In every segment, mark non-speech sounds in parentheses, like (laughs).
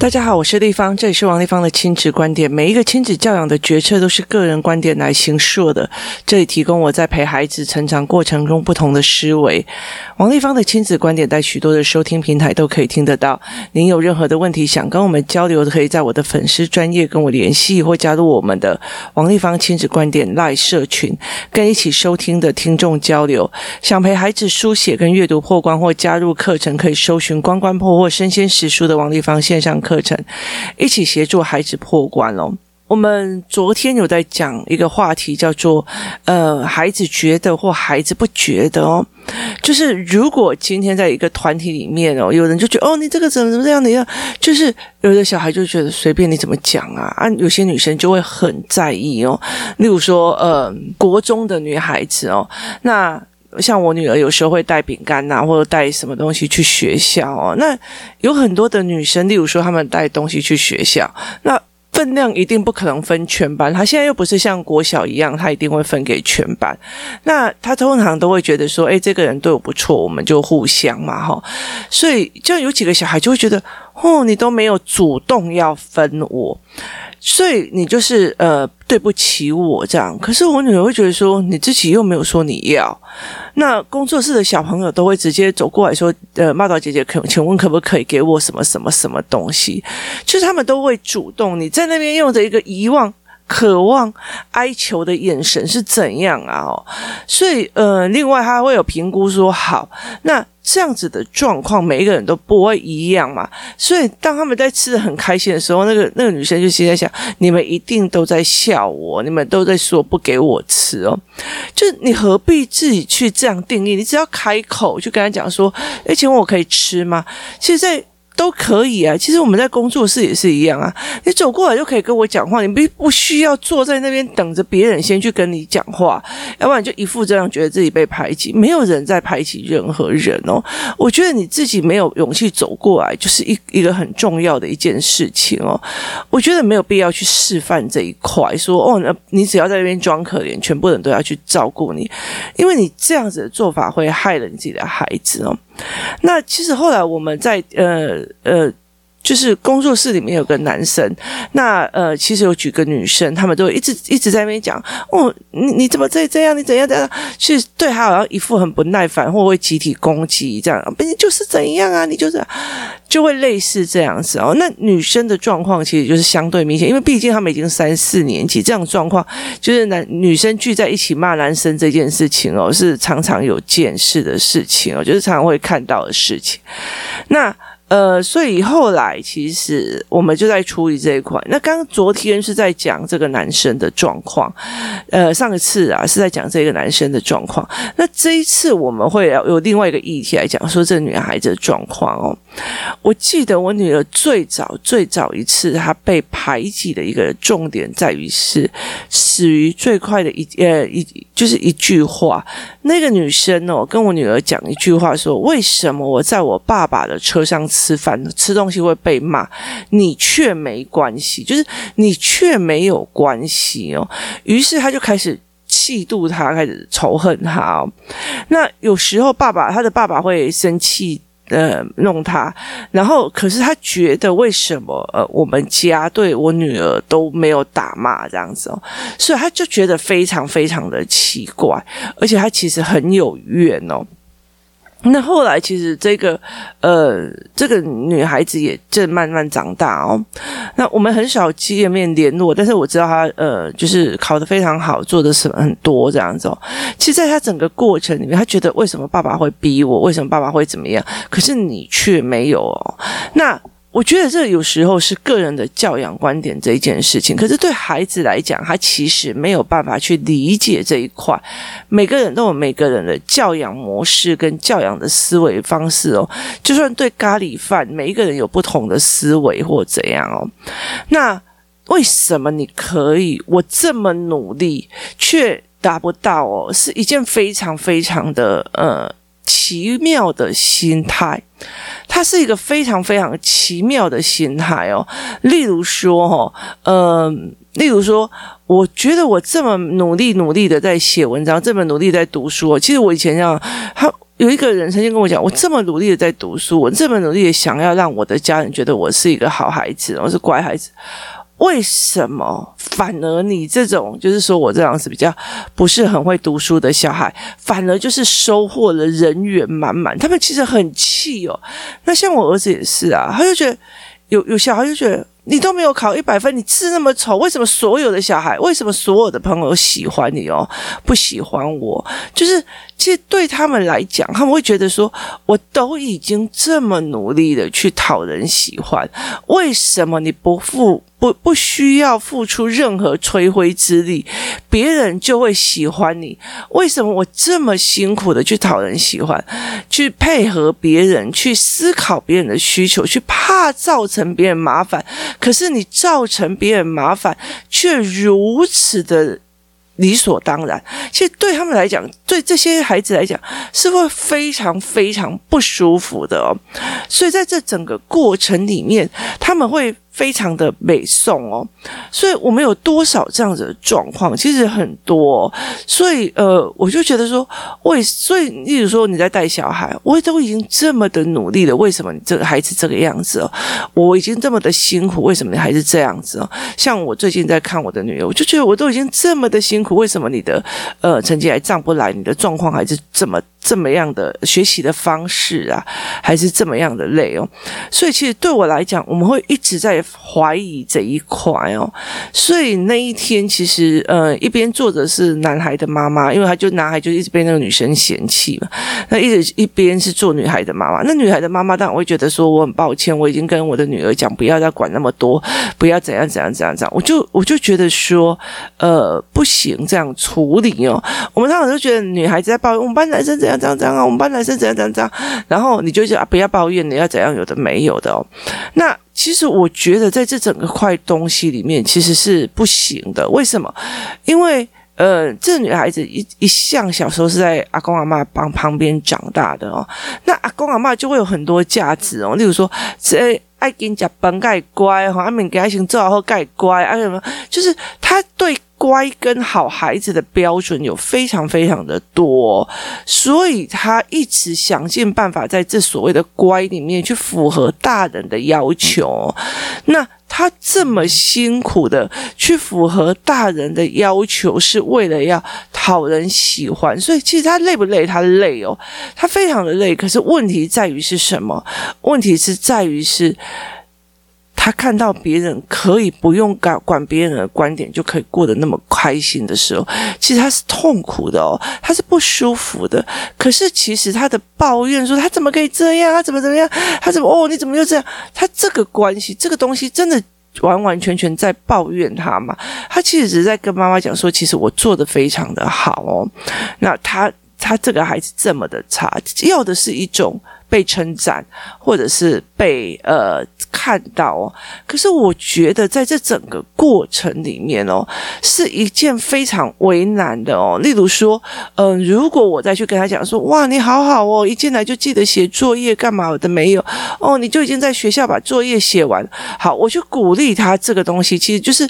大家好，我是丽芳，这里是王丽芳的亲子观点。每一个亲子教养的决策都是个人观点来形塑的，这里提供我在陪孩子成长过程中不同的思维。王丽芳的亲子观点在许多的收听平台都可以听得到。您有任何的问题想跟我们交流，可以在我的粉丝专业跟我联系，或加入我们的王丽芳亲子观点 LINE 社群，跟一起收听的听众交流。想陪孩子书写跟阅读破关，或加入课程，可以搜寻“关关破”或“身先识书”的王丽芳线上课。程一起协助孩子破关哦。我们昨天有在讲一个话题，叫做“呃，孩子觉得或孩子不觉得哦”。就是如果今天在一个团体里面哦，有人就觉得哦，你这个怎么怎么这样的样，就是有的小孩就觉得随便你怎么讲啊啊，有些女生就会很在意哦。例如说，呃，国中的女孩子哦，那。像我女儿有时候会带饼干呐，或者带什么东西去学校哦。那有很多的女生，例如说她们带东西去学校，那分量一定不可能分全班。她现在又不是像国小一样，她一定会分给全班。那她通常都会觉得说，诶，这个人对我不错，我们就互相嘛，哈。所以就有几个小孩就会觉得，哦，你都没有主动要分我。所以你就是呃对不起我这样，可是我女儿会觉得说，你自己又没有说你要，那工作室的小朋友都会直接走过来说，呃，骂到姐姐，可请问可不可以给我什么什么什么东西？就是他们都会主动，你在那边用着一个遗忘。渴望、哀求的眼神是怎样啊？哦，所以呃，另外他会有评估说，好，那这样子的状况，每一个人都不会一样嘛。所以当他们在吃得很开心的时候，那个那个女生就心在想：你们一定都在笑我，你们都在说不给我吃哦。就你何必自己去这样定义？你只要开口就跟他讲说：诶，请问我可以吃吗？其实在。都可以啊，其实我们在工作室也是一样啊。你走过来就可以跟我讲话，你不不需要坐在那边等着别人先去跟你讲话，要不然就一副这样觉得自己被排挤。没有人在排挤任何人哦。我觉得你自己没有勇气走过来，就是一一个很重要的一件事情哦。我觉得没有必要去示范这一块，说哦，你只要在那边装可怜，全部人都要去照顾你，因为你这样子的做法会害了你自己的孩子哦。那其实后来我们在呃呃，就是工作室里面有个男生，那呃其实有几个女生，他们都一直一直在那边讲哦，你你怎么这这样，你怎样怎样，其实对他好像一副很不耐烦，或会集体攻击这样，你就是怎样啊，你就是就会类似这样子哦。那女生的状况其实就是相对明显，因为毕竟他们已经三四年级，这样状况就是男女生聚在一起骂男生这件事情哦，是常常有见识的事情哦，就是常常会看到的事情。那。呃，所以后来其实我们就在处理这一块。那刚昨天是在讲这个男生的状况，呃，上一次啊是在讲这个男生的状况。那这一次我们会有另外一个议题来讲，说这个女孩子的状况哦。我记得我女儿最早最早一次她被排挤的一个重点在于是死于最快的一呃一就是一句话。那个女生哦跟我女儿讲一句话说：“为什么我在我爸爸的车上？”吃饭吃东西会被骂，你却没关系，就是你却没有关系哦。于是他就开始嫉妒他，开始仇恨他哦。那有时候爸爸他的爸爸会生气，呃，弄他。然后可是他觉得为什么呃我们家对我女儿都没有打骂这样子哦，所以他就觉得非常非常的奇怪，而且他其实很有怨哦。那后来，其实这个呃，这个女孩子也正慢慢长大哦。那我们很少见面联络，但是我知道她呃，就是考得非常好，做的什么很多这样子哦。其实，在她整个过程里面，她觉得为什么爸爸会逼我，为什么爸爸会怎么样？可是你却没有哦。那。我觉得这有时候是个人的教养观点这一件事情，可是对孩子来讲，他其实没有办法去理解这一块。每个人都有每个人的教养模式跟教养的思维方式哦。就算对咖喱饭，每一个人有不同的思维或怎样哦。那为什么你可以，我这么努力却达不到哦？是一件非常非常的呃。奇妙的心态，它是一个非常非常奇妙的心态哦。例如说，哈，呃，例如说，我觉得我这么努力努力的在写文章，这么努力在读书，其实我以前这样，他有一个人曾经跟我讲，我这么努力的在读书，我这么努力的想要让我的家人觉得我是一个好孩子，我是乖孩子。为什么反而你这种就是说我这样子比较不是很会读书的小孩，反而就是收获了人缘满满？他们其实很气哦。那像我儿子也是啊，他就觉得有有小孩就觉得你都没有考一百分，你字那么丑，为什么所有的小孩，为什么所有的朋友喜欢你哦，不喜欢我？就是。其实对他们来讲，他们会觉得说，我都已经这么努力的去讨人喜欢，为什么你不付不不需要付出任何吹灰之力，别人就会喜欢你？为什么我这么辛苦的去讨人喜欢，去配合别人，去思考别人的需求，去怕造成别人麻烦，可是你造成别人麻烦，却如此的。理所当然，其实对他们来讲，对这些孩子来讲，是会非常非常不舒服的哦。所以在这整个过程里面，他们会。非常的美颂哦，所以我们有多少这样子的状况？其实很多，所以呃，我就觉得说，为所以，例如说你在带小孩，我都已经这么的努力了，为什么你这个孩子这个样子哦？我已经这么的辛苦，为什么你还是这样子哦？像我最近在看我的女儿，我就觉得我都已经这么的辛苦，为什么你的呃成绩还上不来？你的状况还是这么。这么样的学习的方式啊，还是这么样的累哦，所以其实对我来讲，我们会一直在怀疑这一块哦。所以那一天，其实呃，一边坐着是男孩的妈妈，因为他就男孩就一直被那个女生嫌弃嘛。那一直一边是做女孩的妈妈，那女孩的妈妈当然会觉得说，我很抱歉，我已经跟我的女儿讲，不要再管那么多，不要怎样怎样怎样怎样。我就我就觉得说，呃，不行这样处理哦。我们当时就觉得女孩子在抱怨，我们班男生在怎样。怎样这样啊，我们班男生怎样怎样怎样，然后你就讲啊，不要抱怨，你要怎样，有的没有的哦。那其实我觉得在这整个块东西里面，其实是不行的。为什么？因为呃，这女孩子一一向小时候是在阿公阿妈帮旁边长大的哦。那阿公阿妈就会有很多价值哦，例如说这。爱跟家本盖乖哈，阿敏给他先做好后盖乖，啊什么？就是他对乖跟好孩子的标准有非常非常的多，所以他一直想尽办法在这所谓的乖里面去符合大人的要求。那。他这么辛苦的去符合大人的要求，是为了要讨人喜欢，所以其实他累不累？他累哦，他非常的累。可是问题在于是什么？问题是在于是。他看到别人可以不用管管别人的观点就可以过得那么开心的时候，其实他是痛苦的哦，他是不舒服的。可是其实他的抱怨说他怎么可以这样，他怎么怎么样，他怎么哦，你怎么又这样？他这个关系，这个东西真的完完全全在抱怨他嘛？他其实只是在跟妈妈讲说，其实我做得非常的好哦。那他他这个孩子这么的差，要的是一种。被称赞，或者是被呃看到哦。可是我觉得在这整个过程里面哦，是一件非常为难的哦。例如说，嗯、如果我再去跟他讲说，哇，你好好哦，一进来就记得写作业，干嘛的没有？哦，你就已经在学校把作业写完。好，我去鼓励他这个东西，其实就是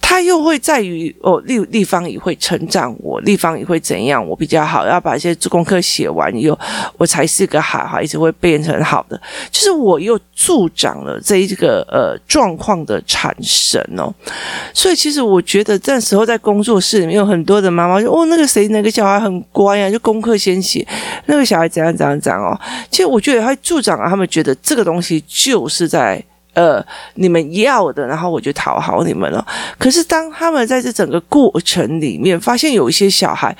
他又会在于哦，立立方也会称赞我，立方也会怎样，我比较好，要把一些功课写完以后，我才是个好孩子。会变成好的，就是我又助长了这一个呃状况的产生哦，所以其实我觉得这时候在工作室里面有很多的妈妈说哦，那个谁那个小孩很乖呀，就功课先写，那个小孩怎样怎样怎样哦，其实我觉得他助长了他们觉得这个东西就是在。呃，你们要的，然后我就讨好你们了。可是当他们在这整个过程里面，发现有一些小孩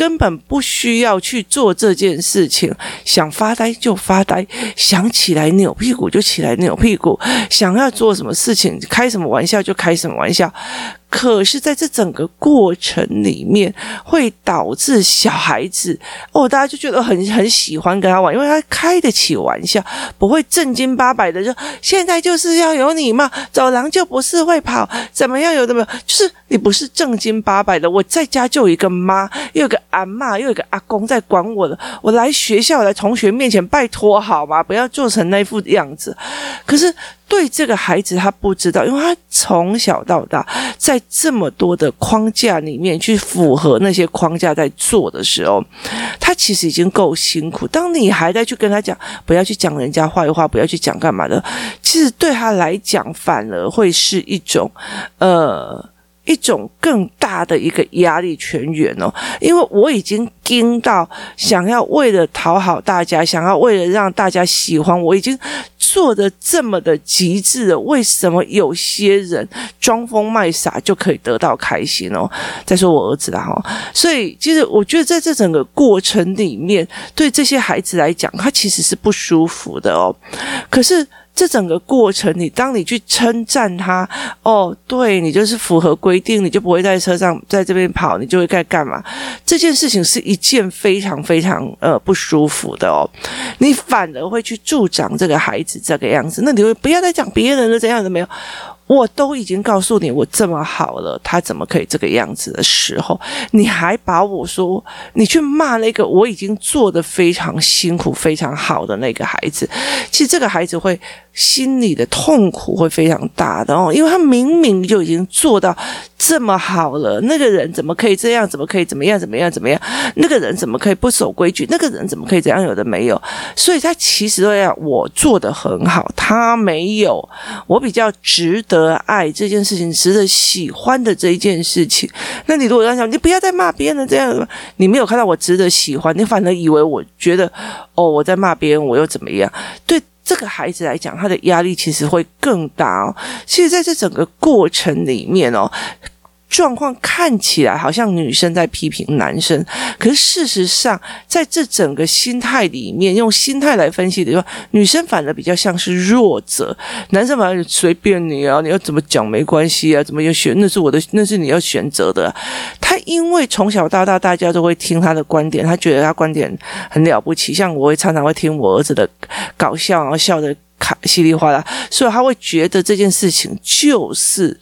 根本不需要去做这件事情，想发呆就发呆，想起来扭屁股就起来扭屁股，想要做什么事情，开什么玩笑就开什么玩笑。可是，在这整个过程里面，会导致小孩子哦，大家就觉得很很喜欢跟他玩，因为他开得起玩笑，不会正经八百的就现在就是要有礼貌，走廊就不是会跑，怎么样有的没有，就是你不是正经八百的。我在家就一个妈，又有个阿嬷，又有一个阿公在管我了。我来学校，来同学面前拜托好吗？不要做成那副样子。可是对这个孩子，他不知道，因为他从小到大在这么多的框架里面去符合那些框架在做的时候，他其实已经够辛苦。当你还在去跟他讲不要去讲人家坏话，不要去讲干嘛的，其实对他来讲反而会是一种呃。一种更大的一个压力泉源哦，因为我已经盯到想要为了讨好大家，想要为了让大家喜欢，我已经做得这么的极致了。为什么有些人装疯卖傻就可以得到开心哦？再说我儿子啦哈，所以其实我觉得在这整个过程里面，对这些孩子来讲，他其实是不舒服的哦。可是。这整个过程，你当你去称赞他，哦，对，你就是符合规定，你就不会在车上在这边跑，你就会该干嘛？这件事情是一件非常非常呃不舒服的哦，你反而会去助长这个孩子这个样子，那你会不要再讲别人的这样的没有？我都已经告诉你，我这么好了，他怎么可以这个样子的时候，你还把我说你去骂那个我已经做的非常辛苦、非常好的那个孩子？其实这个孩子会心里的痛苦会非常大的哦，因为他明明就已经做到这么好了，那个人怎么可以这样？怎么可以怎么样？怎么样？怎么样？那个人怎么可以不守规矩？那个人怎么可以怎样？有的没有，所以他其实都要我做得很好，他没有，我比较值得。爱这件事情，值得喜欢的这一件事情，那你如果这样想，你不要再骂别人这样，你没有看到我值得喜欢，你反而以为我觉得哦，我在骂别人，我又怎么样？对 (laughs) 这个孩子来讲，他的压力其实会更大哦。其实在这整个过程里面哦。状况看起来好像女生在批评男生，可是事实上，在这整个心态里面，用心态来分析的话，女生反而比较像是弱者，男生反而随便你啊，你要怎么讲没关系啊，怎么要选那是我的，那是你要选择的。他因为从小到大大家都会听他的观点，他觉得他观点很了不起，像我会常常会听我儿子的搞笑，然后笑的。卡稀里哗啦，所以他会觉得这件事情就是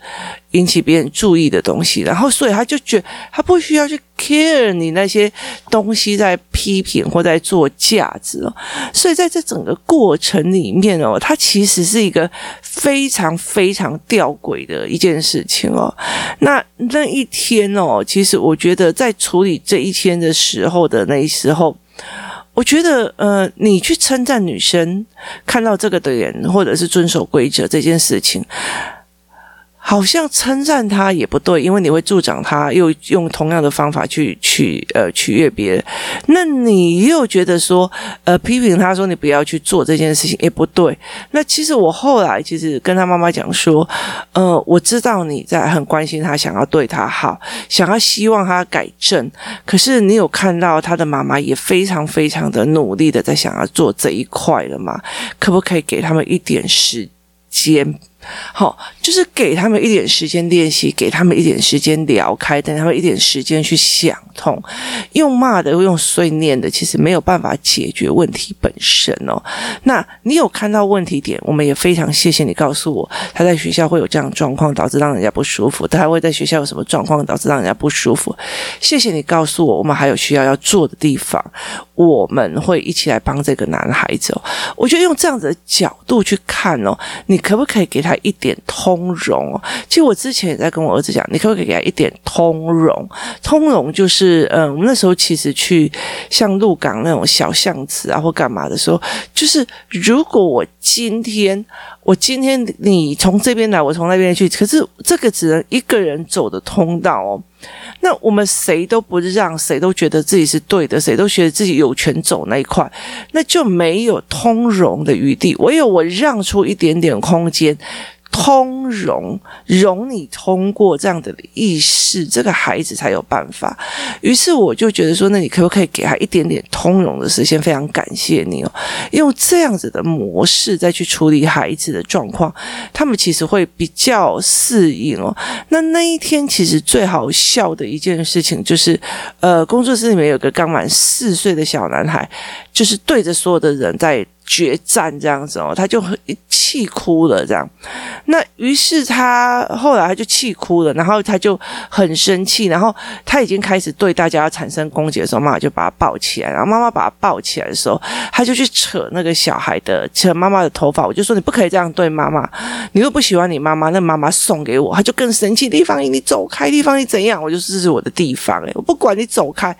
引起别人注意的东西，然后所以他就觉他不需要去 care 你那些东西在批评或在做价值哦，所以在这整个过程里面哦，他其实是一个非常非常吊诡的一件事情哦。那那一天哦，其实我觉得在处理这一天的时候的那时候。我觉得，呃，你去称赞女生看到这个的人，或者是遵守规则这件事情。好像称赞他也不对，因为你会助长他，又用同样的方法去去呃取悦别人。那你又觉得说，呃，批评他说你不要去做这件事情也不对。那其实我后来其实跟他妈妈讲说，呃，我知道你在很关心他，想要对他好，想要希望他改正。可是你有看到他的妈妈也非常非常的努力的在想要做这一块了吗？可不可以给他们一点时间？好，就是给他们一点时间练习，给他们一点时间聊开，等他们一点时间去想通。用骂的，用碎念的，其实没有办法解决问题本身哦。那你有看到问题点，我们也非常谢谢你告诉我，他在学校会有这样状况，导致让人家不舒服。他还会在学校有什么状况导致让人家不舒服？谢谢你告诉我，我们还有需要要做的地方，我们会一起来帮这个男孩子哦。我觉得用这样子的角度去看哦，你可不可以给他？一点通融，其实我之前也在跟我儿子讲，你可不可以给他一点通融？通融就是，嗯，我们那时候其实去像鹿港那种小巷子啊，或干嘛的时候，就是如果我今天，我今天你从这边来，我从那边去，可是这个只能一个人走的通道哦。那我们谁都不让，谁都觉得自己是对的，谁都觉得自己有权走那一块，那就没有通融的余地。唯有我让出一点点空间。通融，容你通过这样的意识，这个孩子才有办法。于是我就觉得说，那你可不可以给他一点点通融的时间？非常感谢你哦，用这样子的模式再去处理孩子的状况，他们其实会比较适应哦。那那一天其实最好笑的一件事情就是，呃，工作室里面有个刚满四岁的小男孩，就是对着所有的人在。决战这样子哦，他就很气哭了这样。那于是他后来他就气哭了，然后他就很生气，然后他已经开始对大家产生攻击的时候，妈妈就把他抱起来，然后妈妈把他抱起来的时候，他就去扯那个小孩的扯妈妈的头发，我就说你不可以这样对妈妈，你又不喜欢你妈妈，那妈妈送给我，他就更生气，地方你走开，地方你怎样，我就是我的地方，诶，我不管你走开，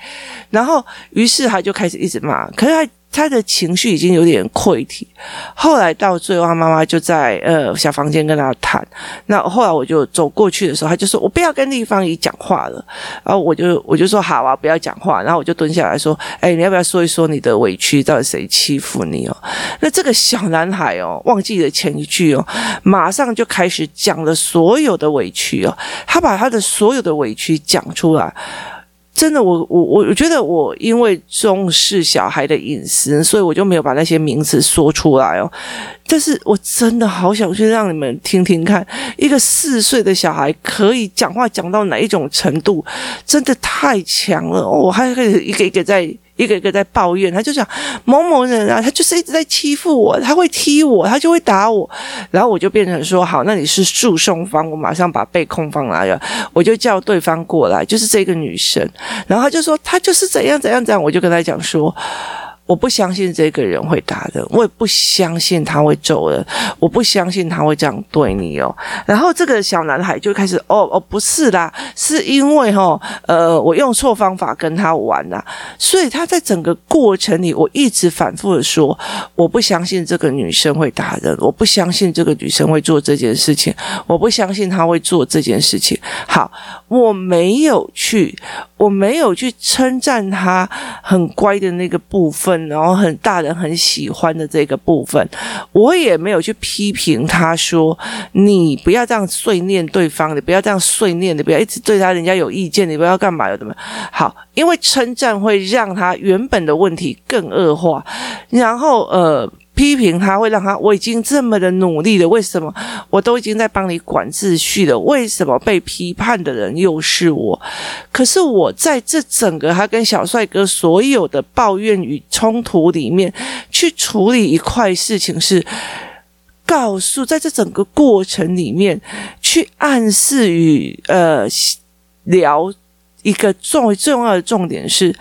然后于是他就开始一直骂，可是他。他的情绪已经有点溃堤，后来到最后，他妈妈就在呃小房间跟他谈。那后来我就走过去的时候，他就说：“我不要跟丽芳姨讲话了。”然后我就我就说：“好啊，不要讲话。”然后我就蹲下来说：“哎，你要不要说一说你的委屈？到底谁欺负你哦？”那这个小男孩哦，忘记了前一句哦，马上就开始讲了所有的委屈哦，他把他的所有的委屈讲出来。真的，我我我我觉得我因为重视小孩的隐私，所以我就没有把那些名字说出来哦。但是我真的好想去让你们听听看，一个四岁的小孩可以讲话讲到哪一种程度，真的太强了！我还可以一个一个在。一个一个在抱怨，他就讲某某人啊，他就是一直在欺负我，他会踢我，他就会打我，然后我就变成说好，那你是诉讼方，我马上把被控方来了，我就叫对方过来，就是这个女生，然后他就说他就是怎样怎样怎样，我就跟他讲说。我不相信这个人会打人，我也不相信他会揍人，我不相信他会这样对你哦。然后这个小男孩就开始，哦哦，不是啦，是因为哈、哦，呃，我用错方法跟他玩啦。所以他在整个过程里，我一直反复的说，我不相信这个女生会打人，我不相信这个女生会做这件事情，我不相信他会做这件事情。好，我没有去，我没有去称赞他很乖的那个部分。然后很大人很喜欢的这个部分，我也没有去批评他说，你不要这样碎念对方，你不要这样碎念，你不要一直对他人家有意见，你不要干嘛有什么好，因为称赞会让他原本的问题更恶化，然后呃。批评他会让他，我已经这么的努力了，为什么我都已经在帮你管秩序了？为什么被批判的人又是我？可是我在这整个他跟小帅哥所有的抱怨与冲突里面，去处理一块事情是告诉，在这整个过程里面去暗示与呃聊一个重重要的重点是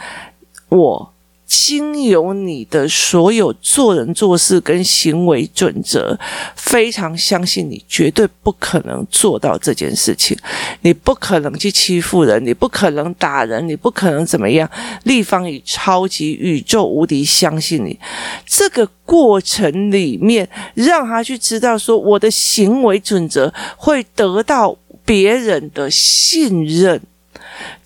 我。经由你的所有做人做事跟行为准则，非常相信你绝对不可能做到这件事情。你不可能去欺负人，你不可能打人，你不可能怎么样。立方以超级宇宙无敌相信你，这个过程里面，让他去知道说，我的行为准则会得到别人的信任。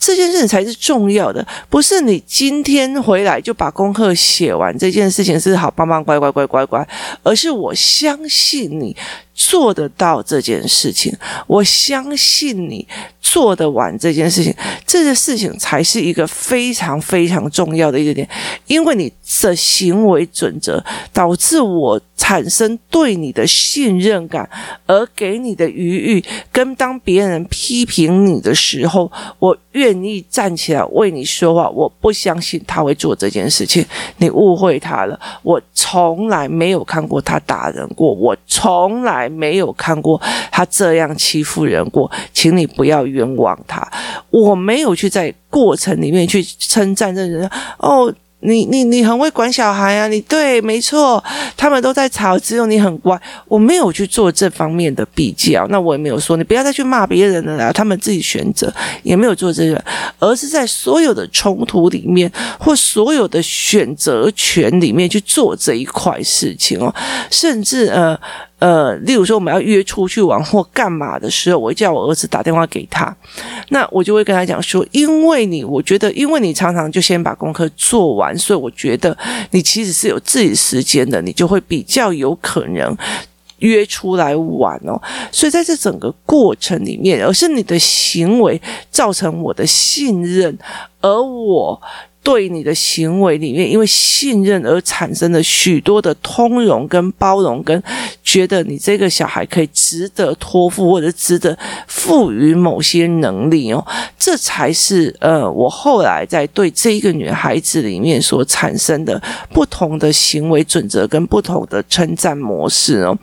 这件事情才是重要的，不是你今天回来就把功课写完，这件事情是好棒棒乖乖乖乖乖，而是我相信你。做得到这件事情，我相信你做得完这件事情，这件事情才是一个非常非常重要的一个点，因为你的行为准则导致我产生对你的信任感，而给你的余裕，跟当别人批评你的时候，我越愿意站起来为你说话。我不相信他会做这件事情，你误会他了。我从来没有看过他打人过，我从来。没有看过他这样欺负人过，请你不要冤枉他。我没有去在过程里面去称赞这人哦。你你你很会管小孩啊！你对，没错，他们都在吵，只有你很乖。我没有去做这方面的比较，那我也没有说你不要再去骂别人了啦，他们自己选择，也没有做这个，而是在所有的冲突里面或所有的选择权里面去做这一块事情哦，甚至呃。呃，例如说我们要约出去玩或干嘛的时候，我会叫我儿子打电话给他，那我就会跟他讲说，因为你，我觉得，因为你常常就先把功课做完，所以我觉得你其实是有自己时间的，你就会比较有可能约出来玩哦。所以在这整个过程里面，而是你的行为造成我的信任，而我。对你的行为里面，因为信任而产生的许多的通融跟包容，跟觉得你这个小孩可以值得托付或者值得赋予某些能力哦，这才是呃，我后来在对这一个女孩子里面所产生的不同的行为准则跟不同的称赞模式哦，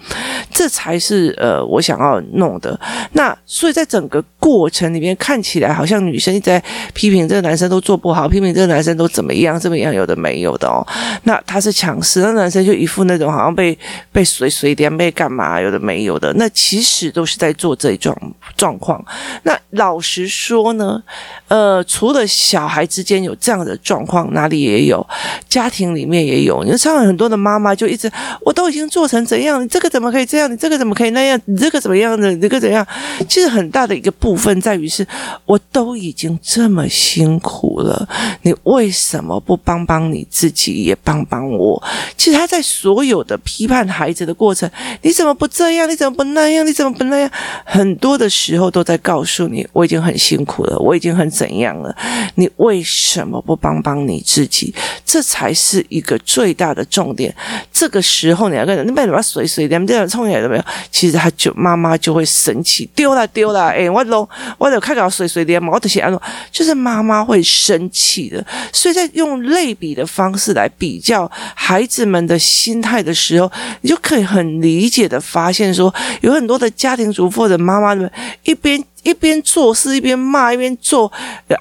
这才是呃我想要弄的。那所以在整个过程里面，看起来好像女生一直在批评这个男生都做不好，批评这个男生都怎么样怎么样，有的没有的哦。那他是强势，那男生就一副那种好像被被随随便被干嘛，有的没有的。那其实都是在做这种状况。那老实说呢，呃，除了小孩之间有这样的状况，哪里也有，家庭里面也有。你看，很多的妈妈就一直，我都已经做成怎样，你这个怎么可以这样？你这个怎么可以那样？你这个怎么样的？你这个怎样？其实很大的一个部分在于是，我都已经这么辛苦了，你为什么不帮帮你自己，也帮帮我？其实他在所有的批判孩子的过程，你怎么不这样？你怎么不那样？你怎么不那样？很多的时候都在告诉你，我已经很辛苦了，我已经很怎样了，你为什么不帮帮你自己？这才是一个最大的重点。这个时候你要跟人，你为什么随随便便冲起来都没有？其实他就妈妈就会生气。丢了丢了，哎，我拢我就看到水水的，毛的些安，就是妈妈会生气的。所以在用类比的方式来比较孩子们的心态的时候，你就可以很理理解的发现说，有很多的家庭主妇的妈妈们一边。一边做事一边骂，一边做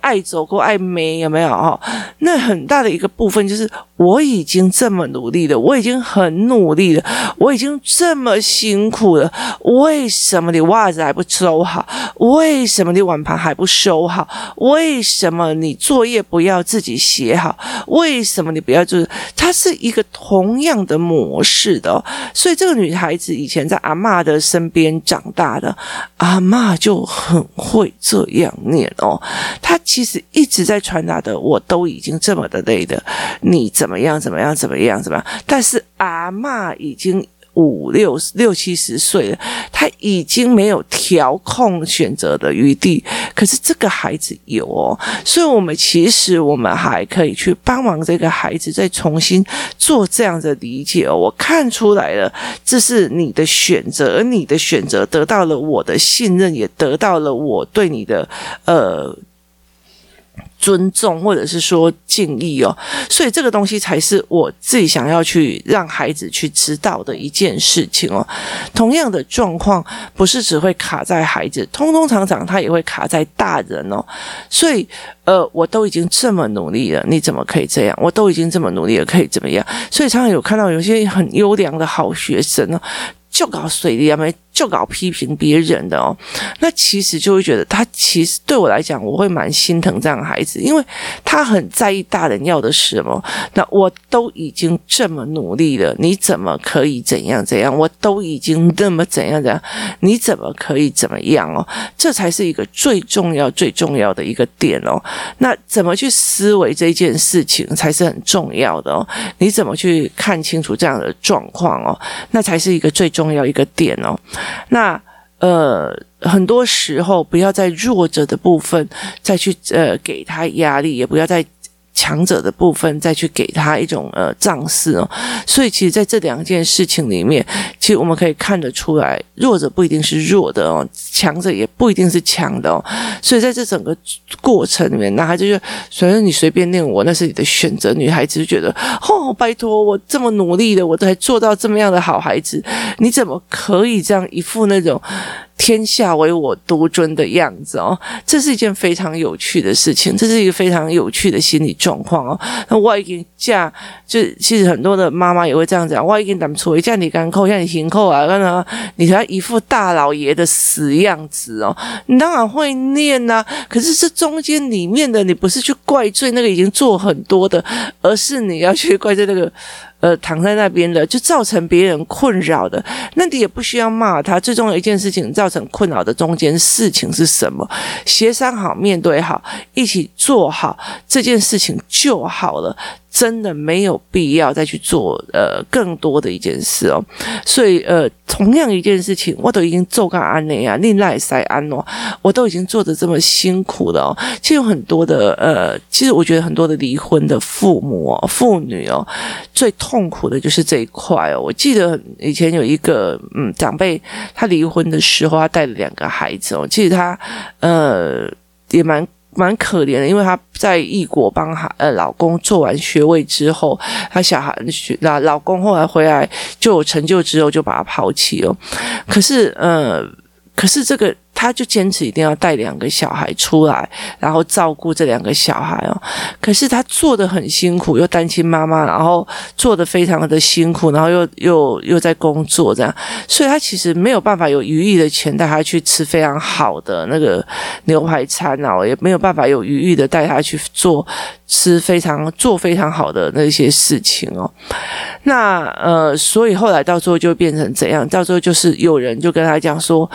爱走过爱没有没有哦？那很大的一个部分就是我已经这么努力了，我已经很努力了，我已经这么辛苦了，为什么你袜子还不收好？为什么你碗盘还不收好？为什么你作业不要自己写好？为什么你不要就是？它是一个同样的模式的哦，所以这个女孩子以前在阿嬷的身边长大的，阿嬷就。很会这样念哦，他其实一直在传达的，我都已经这么的累的，你怎么样怎么样怎么样怎么样？但是阿嬷已经五六六七十岁了，他已经没有调控选择的余地。可是这个孩子有哦，所以我们其实我们还可以去帮忙这个孩子再重新做这样的理解。我看出来了，这是你的选择，而你的选择得到了我的信任，也得到了我对你的呃。尊重或者是说敬意哦，所以这个东西才是我自己想要去让孩子去知道的一件事情哦。同样的状况不是只会卡在孩子，通通常常他也会卡在大人哦。所以呃，我都已经这么努力了，你怎么可以这样？我都已经这么努力了，可以怎么样？所以常常有看到有些很优良的好学生哦，就搞水利啊没。就搞批评别人的哦，那其实就会觉得他其实对我来讲，我会蛮心疼这样的孩子，因为他很在意大人要的是什么。那我都已经这么努力了，你怎么可以怎样怎样？我都已经那么怎样怎样，你怎么可以怎么样哦？这才是一个最重要最重要的一个点哦。那怎么去思维这件事情才是很重要的哦？你怎么去看清楚这样的状况哦？那才是一个最重要一个点哦。那呃，很多时候不要在弱者的部分再去呃给他压力，也不要在强者的部分再去给他一种呃仗势哦。所以其实在这两件事情里面，其实我们可以看得出来，弱者不一定是弱的哦，强者也不一定是强的哦。所以在这整个过程里面，那他就是，反正你随便念我，那是你的选择。女孩子就觉得，哦，拜托，我这么努力的，我才做到这么样的好孩子。你怎么可以这样一副那种天下唯我独尊的样子哦？这是一件非常有趣的事情，这是一个非常有趣的心理状况哦。那我已经嫁，就其实很多的妈妈也会这样讲，我已经怎么处理？叫你干扣，叫你行扣啊？干嘛？你还一副大老爷的死样子哦？你当然会念呐、啊，可是这中间里面的你不是去怪罪那个已经做很多的，而是你要去怪罪那个。呃，躺在那边的，就造成别人困扰的，那你也不需要骂他。最重要一件事情，造成困扰的中间事情是什么？协商好，面对好，一起做好这件事情就好了。真的没有必要再去做呃更多的一件事哦。所以呃，同样一件事情，我都已经做干安内啊，另外塞安哦，我都已经做的这么辛苦了哦。其实有很多的呃，其实我觉得很多的离婚的父母哦、父女哦，最痛苦的就是这一块哦。我记得以前有一个嗯长辈，他离婚的时候，他带了两个孩子哦，其实他呃也蛮。蛮可怜的，因为她在异国帮她呃老公做完学位之后，她小孩学那老公后来回来就有成就之后就把她抛弃了。可是呃，可是这个。他就坚持一定要带两个小孩出来，然后照顾这两个小孩哦。可是他做得很辛苦，又单亲妈妈，然后做得非常的辛苦，然后又又又在工作这样，所以他其实没有办法有余裕的钱带他去吃非常好的那个牛排餐哦，也没有办法有余裕的带他去做吃非常做非常好的那些事情哦。那呃，所以后来到最后就变成怎样？到最后就是有人就跟他讲说。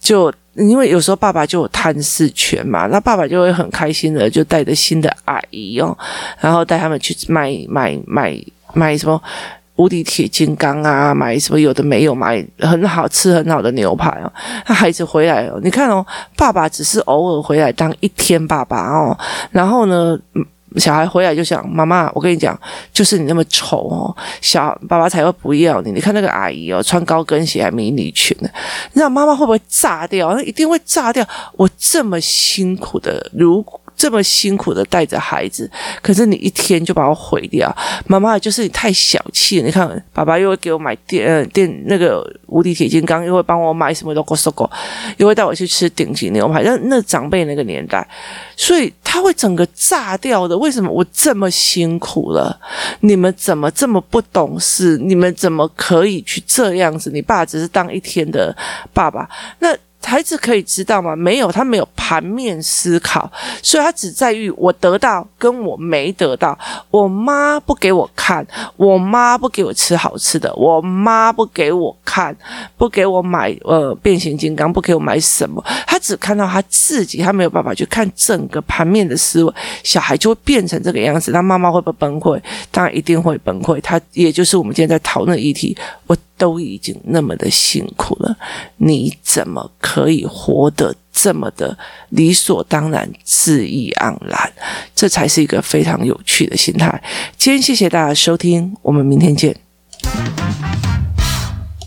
就因为有时候爸爸就有探视权嘛，那爸爸就会很开心的就带着新的阿姨哦，然后带他们去买买买买什么无敌铁金刚啊，买什么有的没有，买很好吃很好的牛排哦。那孩子回来哦，你看哦，爸爸只是偶尔回来当一天爸爸哦，然后呢，小孩回来就想妈妈，我跟你讲，就是你那么丑哦，小爸爸才会不要你。你看那个阿姨哦，穿高跟鞋还迷你裙呢，你知道妈妈会不会炸掉？那一定会炸掉。我这么辛苦的，如。这么辛苦的带着孩子，可是你一天就把我毁掉，妈妈就是你太小气。你看，爸爸又会给我买电呃电那个无敌铁金刚，又会帮我买什么 logo logo，又会带我去吃顶级牛排。那那长辈那个年代，所以他会整个炸掉的。为什么我这么辛苦了，你们怎么这么不懂事？你们怎么可以去这样子？你爸只是当一天的爸爸，那。孩子可以知道吗？没有，他没有盘面思考，所以他只在于我得到跟我没得到。我妈不给我看，我妈不给我吃好吃的，我妈不给我看，不给我买呃变形金刚，不给我买什么。他只看到他自己，他没有办法去看整个盘面的思维。小孩就会变成这个样子，那妈妈会不会崩溃？当然一定会崩溃。他也就是我们今天在讨论议题。我。都已经那么的辛苦了，你怎么可以活得这么的理所当然、恣意盎然？这才是一个非常有趣的心态。今天谢谢大家收听，我们明天见。